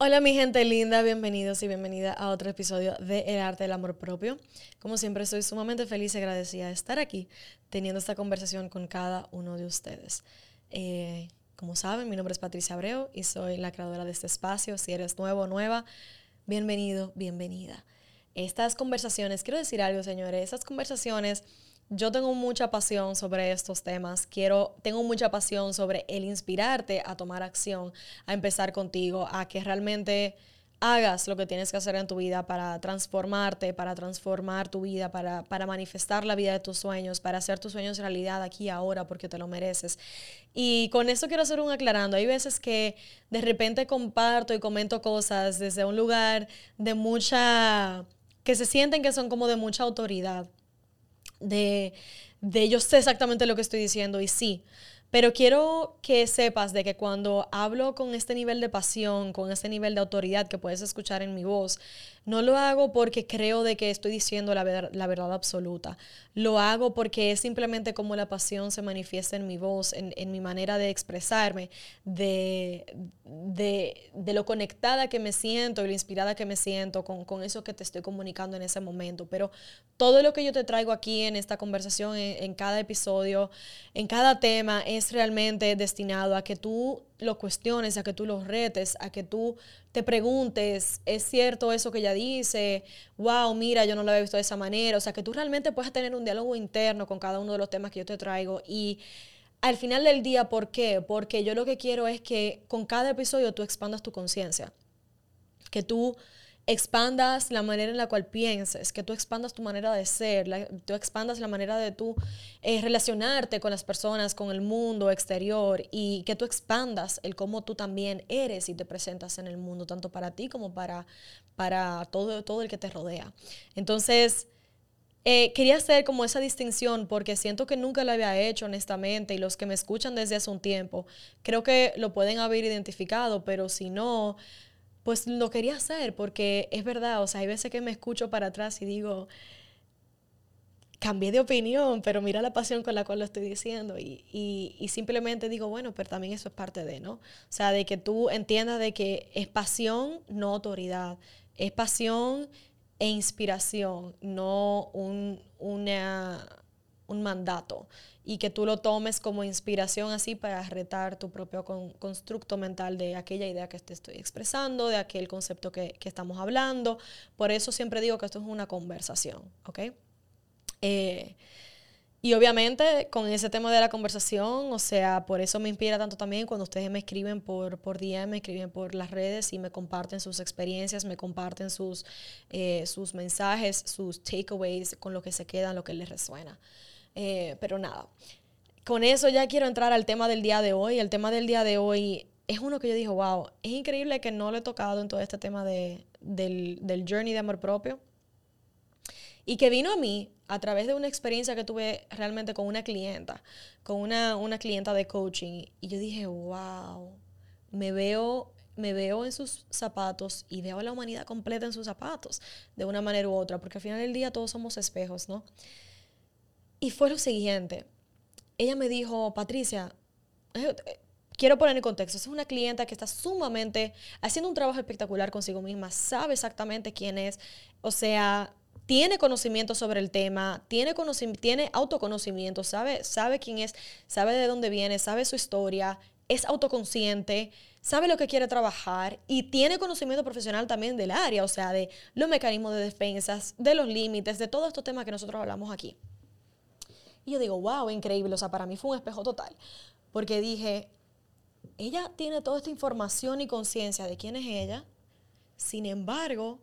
Hola mi gente linda, bienvenidos y bienvenida a otro episodio de El Arte del Amor Propio. Como siempre estoy sumamente feliz y agradecida de estar aquí teniendo esta conversación con cada uno de ustedes. Eh, como saben, mi nombre es Patricia Abreu y soy la creadora de este espacio. Si eres nuevo o nueva, bienvenido, bienvenida. Estas conversaciones, quiero decir algo, señores, estas conversaciones, yo tengo mucha pasión sobre estos temas. Quiero, tengo mucha pasión sobre el inspirarte a tomar acción, a empezar contigo, a que realmente hagas lo que tienes que hacer en tu vida para transformarte, para transformar tu vida, para, para manifestar la vida de tus sueños, para hacer tus sueños realidad aquí y ahora porque te lo mereces. Y con esto quiero hacer un aclarando. Hay veces que de repente comparto y comento cosas desde un lugar de mucha, que se sienten que son como de mucha autoridad, de, de yo sé exactamente lo que estoy diciendo y sí. Pero quiero que sepas de que cuando hablo con este nivel de pasión, con este nivel de autoridad que puedes escuchar en mi voz, no lo hago porque creo de que estoy diciendo la, verdad absoluta. Lo hago porque es simplemente como la pasión se manifiesta en mi voz, en, mi manera de expresarme, de, lo conectada que me siento y lo inspirada que me siento con, eso que te estoy comunicando en ese momento. Pero todo lo que yo te traigo aquí en esta conversación, en cada episodio, en cada tema, es realmente destinado a que tú lo cuestiones, a que tú los retes, a que tú te preguntes, ¿es cierto eso que ella dice? Wow, mira, yo no lo había visto de esa manera. O sea, que tú realmente puedas tener un diálogo interno con cada uno de los temas que yo te traigo. Y al final del día, ¿por qué? Porque yo lo que quiero es que con cada episodio tú expandas tu conciencia. Que tú expandas la manera en la cual pienses, que tú expandas tu manera de ser, tú expandas la manera de tú eh, relacionarte con las personas, con el mundo exterior y que tú expandas el cómo tú también eres y te presentas en el mundo, tanto para ti como para, para todo, todo el que te rodea. Entonces, eh, quería hacer como esa distinción porque siento que nunca lo había hecho honestamente y los que me escuchan desde hace un tiempo creo que lo pueden haber identificado, pero si no, pues lo quería hacer porque es verdad, o sea, hay veces que me escucho para atrás y digo, cambié de opinión, pero mira la pasión con la cual lo estoy diciendo y, y, simplemente digo, bueno, pero también eso es parte de, ¿no? O sea, de que tú entiendas de que es pasión, no autoridad, es pasión e inspiración, no un, una, un mandato y que tú lo tomes como inspiración así para retar tu propio constructo mental de aquella idea que te estoy expresando, de aquel concepto que, estamos hablando. Por eso siempre digo que esto es una conversación, ¿ok? Eh, y obviamente con ese tema de la conversación, o sea, por eso me inspira tanto también cuando ustedes me escriben por, por DM, me escriben por las redes y me comparten sus experiencias, me comparten sus, eh, sus mensajes, sus takeaways, con lo que se quedan, lo que les resuena. Eh, pero nada, con eso ya quiero entrar al tema del día de hoy. El tema del día de hoy es uno que yo dije, wow, es increíble que no lo he tocado en todo este tema de, del, del journey de amor propio. Y que vino a mí a través de una experiencia que tuve realmente con una clienta, con una, una clienta de coaching. Y yo dije, wow, me veo me veo en sus zapatos y veo a la humanidad completa en sus zapatos, de una manera u otra, porque al final del día todos somos espejos, ¿no? Y fue lo siguiente. Ella me dijo, Patricia, eh, quiero poner en contexto, es una clienta que está sumamente haciendo un trabajo espectacular consigo misma, sabe exactamente quién es, o sea, tiene conocimiento sobre el tema, tiene, tiene autoconocimiento, sabe, sabe quién es, sabe de dónde viene, sabe su historia, es autoconsciente, sabe lo que quiere trabajar y tiene conocimiento profesional también del área, o sea, de los mecanismos de defensas, de los límites, de todos estos temas que nosotros hablamos aquí. Y yo digo, wow, increíble. O sea, para mí fue un espejo total. Porque dije, ella tiene toda esta información y conciencia de quién es ella. Sin embargo,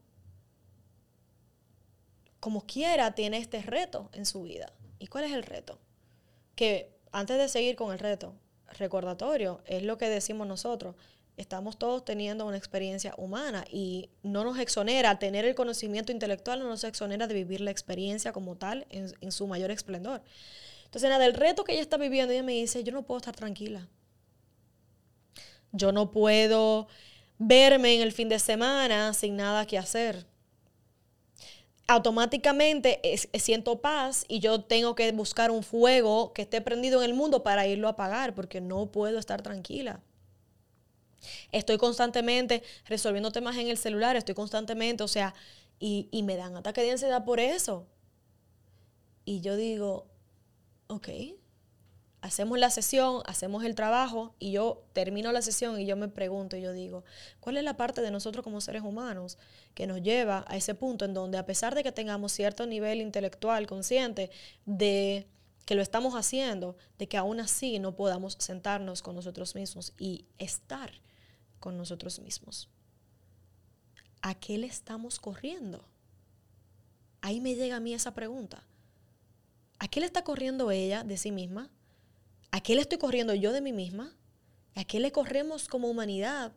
como quiera, tiene este reto en su vida. ¿Y cuál es el reto? Que antes de seguir con el reto, recordatorio, es lo que decimos nosotros estamos todos teniendo una experiencia humana y no nos exonera, tener el conocimiento intelectual no nos exonera de vivir la experiencia como tal en, su mayor esplendor. Entonces, nada, el reto que ella está viviendo, ella me dice, yo no puedo estar tranquila. Yo no puedo verme en el fin de semana sin nada que hacer. Automáticamente siento paz y yo tengo que buscar un fuego que esté prendido en el mundo para irlo a apagar porque no puedo estar tranquila. Estoy constantemente resolviendo temas en el celular, estoy constantemente, o sea, y, y me dan ataque de ansiedad por eso. Y yo digo, ok, hacemos la sesión, hacemos el trabajo y yo termino la sesión y yo me pregunto y yo digo, ¿cuál es la parte de nosotros como seres humanos que nos lleva a ese punto en donde a pesar de que tengamos cierto nivel intelectual consciente de que lo estamos haciendo, de que aún así no podamos sentarnos con nosotros mismos y estar con nosotros mismos? ¿A qué le estamos corriendo? Ahí me llega a mí esa pregunta. ¿A qué le está corriendo ella de sí misma? ¿A qué le estoy corriendo yo de mí misma? ¿A qué le corremos como humanidad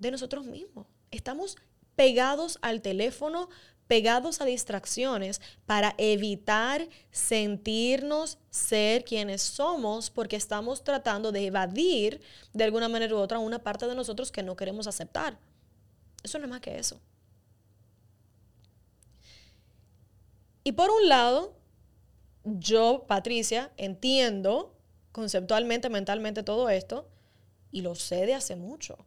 de nosotros mismos? Estamos pegados al teléfono, pegados a distracciones para evitar sentirnos ser quienes somos porque estamos tratando de evadir de alguna manera u otra una parte de nosotros que no queremos aceptar. Eso no es más que eso. Y por un lado, yo, Patricia, entiendo conceptualmente, mentalmente todo esto y lo sé de hace mucho.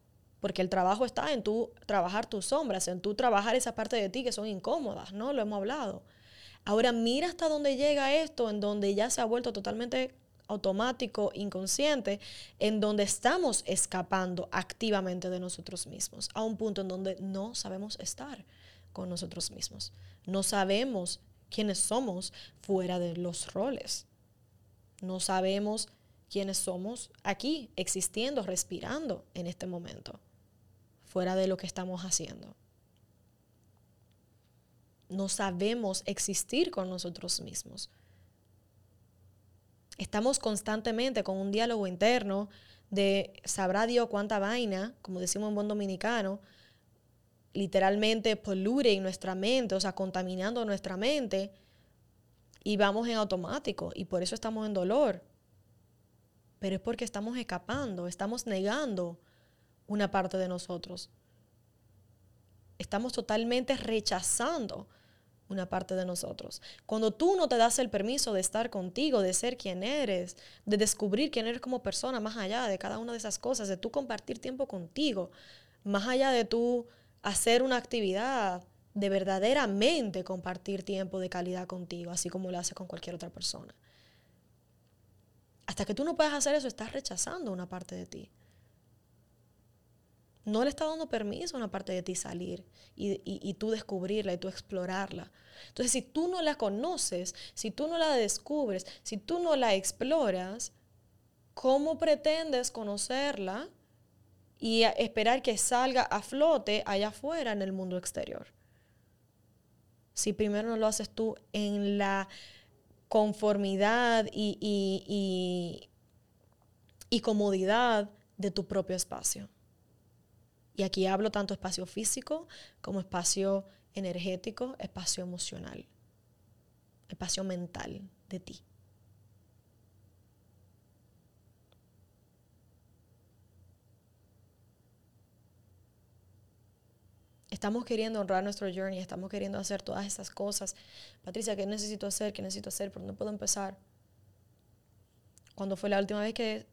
Porque el trabajo está en tú trabajar tus sombras, en tú trabajar esa parte de ti que son incómodas, ¿no? Lo hemos hablado. Ahora mira hasta dónde llega esto, en donde ya se ha vuelto totalmente automático, inconsciente, en donde estamos escapando activamente de nosotros mismos, a un punto en donde no sabemos estar con nosotros mismos. No sabemos quiénes somos fuera de los roles. No sabemos quiénes somos aquí, existiendo, respirando en este momento, fuera de lo que estamos haciendo. No sabemos existir con nosotros mismos. Estamos constantemente con un diálogo interno de sabrá Dios cuánta vaina, como decimos en buen dominicano, literalmente polluting nuestra mente, o sea, contaminando nuestra mente, y vamos en automático, y por eso estamos en dolor. Pero es porque estamos escapando, estamos negando una parte de nosotros. Estamos totalmente rechazando una parte de nosotros. Cuando tú no te das el permiso de estar contigo, de ser quien eres, de descubrir quién eres como persona, más allá de cada una de esas cosas, de tú compartir tiempo contigo, más allá de tú hacer una actividad, de verdaderamente compartir tiempo de calidad contigo, así como lo haces con cualquier otra persona. Hasta que tú no puedas hacer eso, estás rechazando una parte de ti. No le estás dando permiso a una parte de ti salir y, y tú descubrirla y tú explorarla. Entonces, si tú no la conoces, si tú no la descubres, si tú no la exploras, ¿cómo pretendes conocerla y esperar que salga a flote allá afuera en el mundo exterior? Si primero no lo haces tú en la conformidad y, y, comodidad de tu propio espacio. Y aquí hablo tanto espacio físico como espacio energético, espacio emocional, espacio mental de ti. estamos queriendo honrar nuestro journey, estamos queriendo hacer todas esas cosas. Patricia, ¿qué necesito hacer? ¿Qué necesito hacer? ¿Por dónde puedo empezar? ¿Cuándo fue la última vez que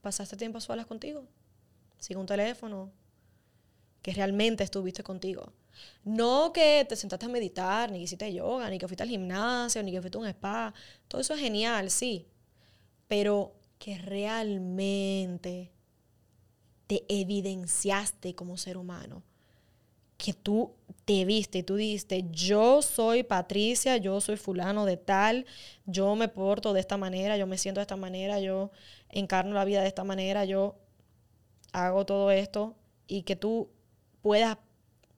pasaste tiempo a solas contigo? Sin un teléfono, que realmente estuviste contigo. No que te sentaste a meditar, ni que hiciste yoga, ni que fuiste al gimnasio, ni que fuiste a un spa. Todo eso es genial, sí. Pero que realmente te evidenciaste como ser humano que tú te viste y tú dijiste, yo soy Patricia, yo soy fulano de tal, yo me porto de esta manera, yo me siento de esta manera, yo encarno la vida de esta manera, yo hago todo esto y que tú puedas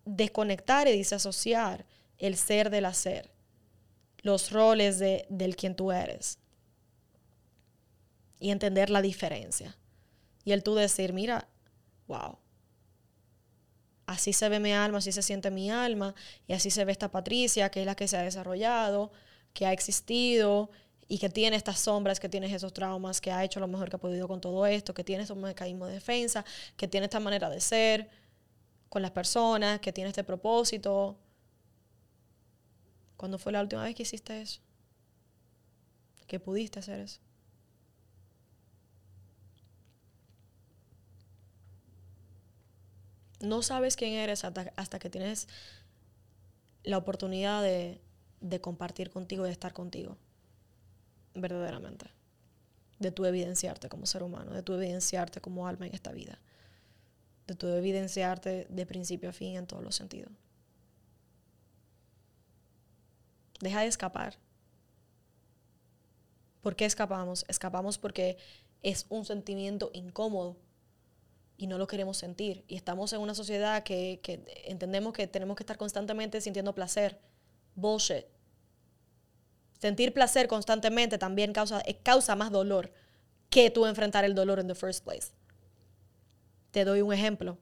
desconectar y disasociar el ser del hacer, los roles de, del quien tú eres y entender la diferencia. Y el tú decir, mira, wow, así se ve mi alma, así se siente mi alma, y así se ve esta Patricia, que es la que se ha desarrollado, que ha existido, y que tiene estas sombras, que tiene esos traumas, que ha hecho lo mejor que ha podido con todo esto, que tiene estos mecanismos de defensa, que tiene esta manera de ser con las personas, que tiene este propósito. ¿Cuándo fue la última vez que hiciste eso? Que pudiste hacer eso. No sabes quién eres hasta, que tienes la oportunidad de, de compartir contigo y de estar contigo verdaderamente. De tu evidenciarte como ser humano, de tu evidenciarte como alma en esta vida. De tu evidenciarte de principio a fin en todos los sentidos. Deja de escapar. ¿Por qué escapamos? Escapamos porque es un sentimiento incómodo y no lo queremos sentir. Y estamos en una sociedad que, que entendemos que tenemos que estar constantemente sintiendo placer. Bullshit. Sentir placer constantemente también causa, eh, causa más dolor que tú enfrentar el dolor en the first place. Te doy un ejemplo.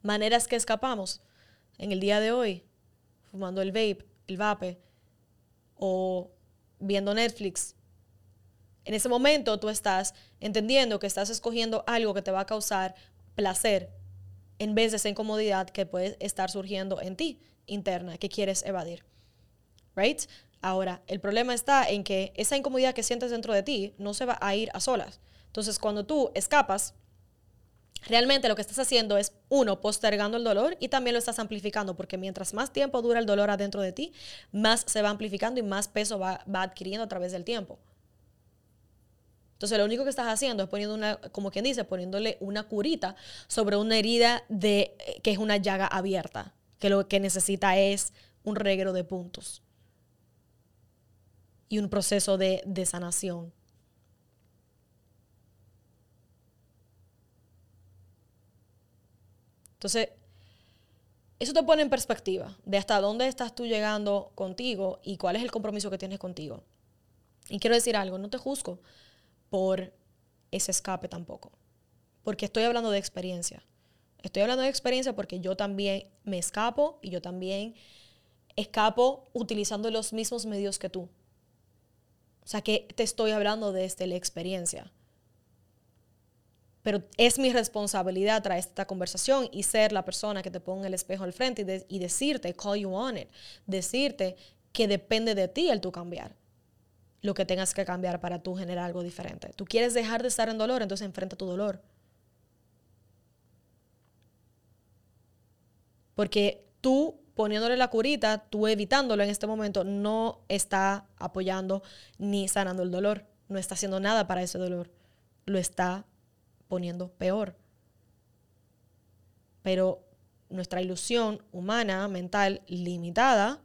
Maneras que escapamos en el día de hoy, fumando el vape, el vape, o viendo Netflix. En ese momento tú estás entendiendo que estás escogiendo algo que te va a causar placer en vez de esa incomodidad que puede estar surgiendo en ti interna que quieres evadir. Right? Ahora, el problema está en que esa incomodidad que sientes dentro de ti no se va a ir a solas. Entonces, cuando tú escapas, realmente lo que estás haciendo es, uno, postergando el dolor y también lo estás amplificando, porque mientras más tiempo dura el dolor adentro de ti, más se va amplificando y más peso va, adquiriendo a través del tiempo. Entonces, lo único que estás haciendo es poniendo una, como quien dice, poniéndole una curita sobre una herida de, eh, que es una llaga abierta, que lo que necesita es un reguero de puntos y un proceso de, sanación. Entonces, eso te pone en perspectiva de hasta dónde estás tú llegando contigo y cuál es el compromiso que tienes contigo. Y quiero decir algo, no te juzgo por ese escape tampoco, porque estoy hablando de experiencia. Estoy hablando de experiencia porque yo también me escapo y yo también escapo utilizando los mismos medios que tú. O sea que te estoy hablando desde la experiencia. Pero es mi responsabilidad traer esta conversación y ser la persona que te ponga el espejo al frente y, decirte, call you on it, decirte que depende de ti el tú cambiar lo que tengas que cambiar para tú generar algo diferente. Tú quieres dejar de estar en dolor, entonces enfrenta tu dolor. Porque tú poniéndole la curita, tú evitándolo en este momento, no está apoyando ni sanando el dolor. No está haciendo nada para ese dolor. Lo está poniendo peor. Pero nuestra ilusión humana, mental, limitada,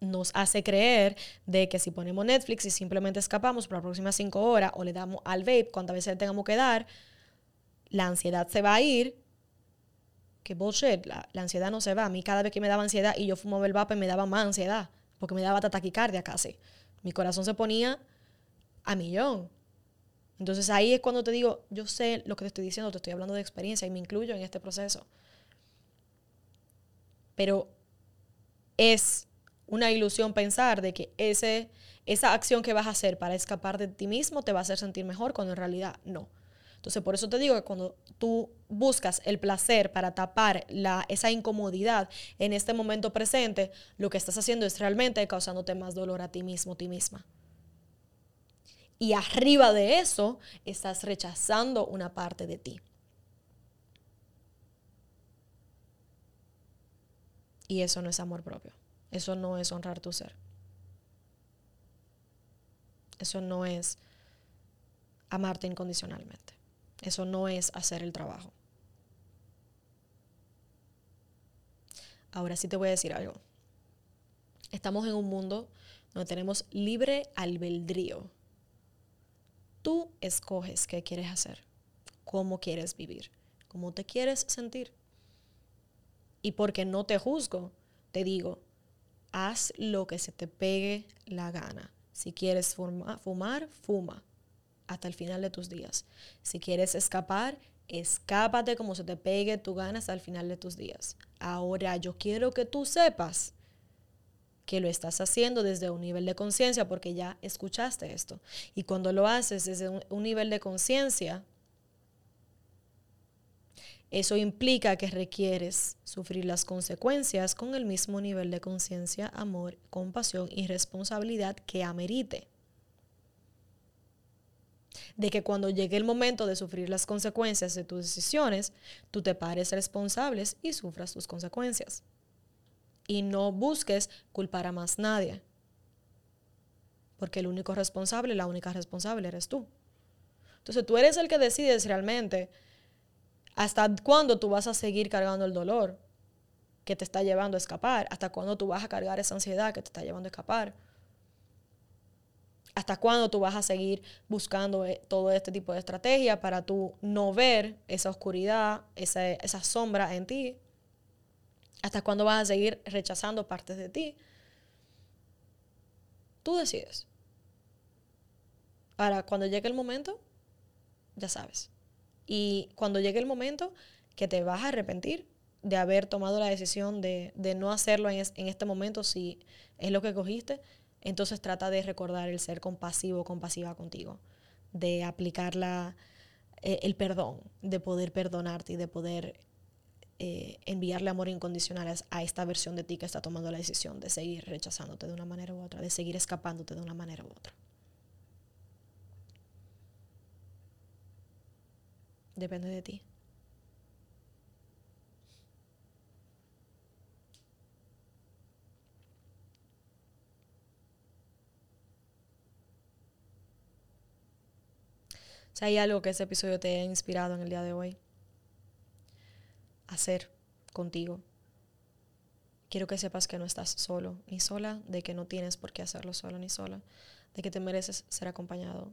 nos hace creer de que si ponemos Netflix y simplemente escapamos por las próximas cinco horas o le damos al vape cuántas veces tengamos que dar, la ansiedad se va a ir que bullshit, la, ansiedad no se va. A mí cada vez que me daba ansiedad y yo fumaba el vape me daba más ansiedad, porque me daba taquicardia casi. Mi corazón se ponía a millón. Entonces ahí es cuando te digo, yo sé lo que te estoy diciendo, te estoy hablando de experiencia y me incluyo en este proceso. Pero es una ilusión pensar de que ese, esa acción que vas a hacer para escapar de ti mismo te va a hacer sentir mejor, cuando en realidad no. Entonces, por eso te digo que cuando tú buscas el placer para tapar la, esa incomodidad en este momento presente, lo que estás haciendo es realmente causándote más dolor a ti mismo, ti misma. Y arriba de eso, estás rechazando una parte de ti. Y eso no es amor propio. Eso no es honrar tu ser. Eso no es amarte incondicionalmente. Eso no es hacer el trabajo. Ahora sí te voy a decir algo. Estamos en un mundo donde tenemos libre albedrío. Tú escoges qué quieres hacer, cómo quieres vivir, cómo te quieres sentir. Y porque no te juzgo, te digo, haz lo que se te pegue la gana. Si quieres fumar, fuma hasta el final de tus días. Si quieres escapar, escápate como se te pegue tu gana hasta el final de tus días. Ahora yo quiero que tú sepas que lo estás haciendo desde un nivel de conciencia porque ya escuchaste esto. Y cuando lo haces desde un, nivel de conciencia, eso implica que requieres sufrir las consecuencias con el mismo nivel de conciencia, amor, compasión y responsabilidad que amerite. De que cuando llegue el momento de sufrir las consecuencias de tus decisiones, tú te pares responsables y sufras tus consecuencias y no busques culpar a más nadie. Porque el único responsable, la única responsable eres tú. Entonces tú eres el que decides realmente hasta cuándo tú vas a seguir cargando el dolor que te está llevando a escapar, hasta cuándo tú vas a cargar esa ansiedad que te está llevando a escapar. ¿Hasta cuándo tú vas a seguir buscando eh, todo este tipo de estrategia para tú no ver esa oscuridad, esa, esa sombra en ti ¿Hasta cuándo vas a seguir rechazando partes de ti? Tú decides. Ahora, cuando llegue el momento, ya sabes. Y cuando llegue el momento que te vas a arrepentir de haber tomado la decisión de, no hacerlo en, en, este momento si es lo que cogiste, entonces trata de recordar el ser compasivo compasiva contigo, de aplicar la, eh, el perdón, de poder perdonarte y de poder eh, enviarle amor incondicional a esta versión de ti que está tomando la decisión de seguir rechazándote de una manera u otra, de seguir escapándote de una manera u otra. Depende de ti. Si hay algo que ese episodio te haya inspirado en el día de hoy, hacer contigo. Quiero que sepas que no estás solo ni sola, de que no tienes por qué hacerlo solo ni sola, de que te mereces ser acompañado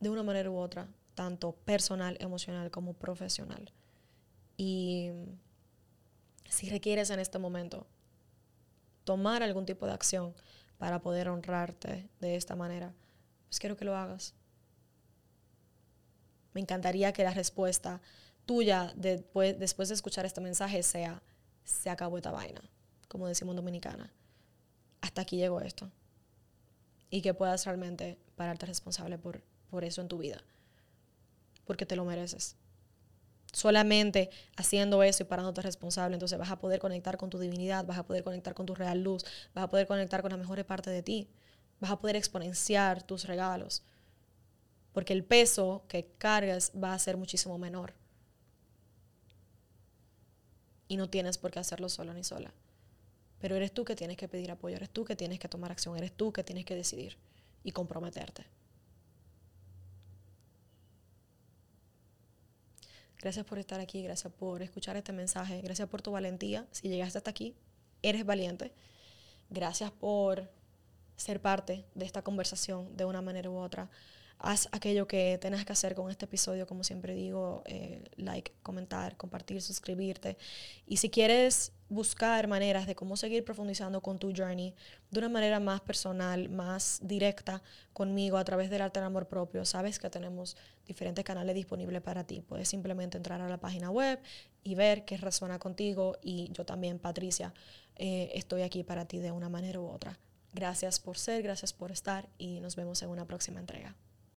de una manera u otra, tanto personal, emocional como profesional. Y si requieres en este momento tomar algún tipo de acción para poder honrarte de esta manera, pues quiero que lo hagas. Me encantaría que la respuesta tuya después, después de escuchar este mensaje sea, se acabó esta vaina, como decimos dominicana. Hasta aquí llegó esto. Y que puedas realmente pararte responsable por, por eso en tu vida. Porque te lo mereces. Solamente haciendo eso y parándote responsable, entonces vas a poder conectar con tu divinidad, vas a poder conectar con tu real luz, vas a poder conectar con la mejor parte de ti, vas a poder exponenciar tus regalos, porque el peso que cargas va a ser muchísimo menor y no tienes por qué hacerlo solo ni sola. Pero eres tú que tienes que pedir apoyo, eres tú que tienes que tomar acción, eres tú que tienes que decidir y comprometerte. Gracias por estar aquí, gracias por escuchar este mensaje, gracias por tu valentía. Si llegaste hasta aquí, eres valiente. Gracias por ser parte de esta conversación de una manera u otra haz aquello que tengas que hacer con este episodio, como siempre digo, eh, like, comentar, compartir, suscribirte. Y si quieres buscar maneras de cómo seguir profundizando con tu journey de una manera más personal, más directa conmigo a través del arte del amor propio, sabes que tenemos diferentes canales disponibles para ti. Puedes simplemente entrar a la página web y ver qué resuena contigo y yo también, Patricia, eh, estoy aquí para ti de una manera u otra. Gracias por ser, gracias por estar y nos vemos en una próxima entrega.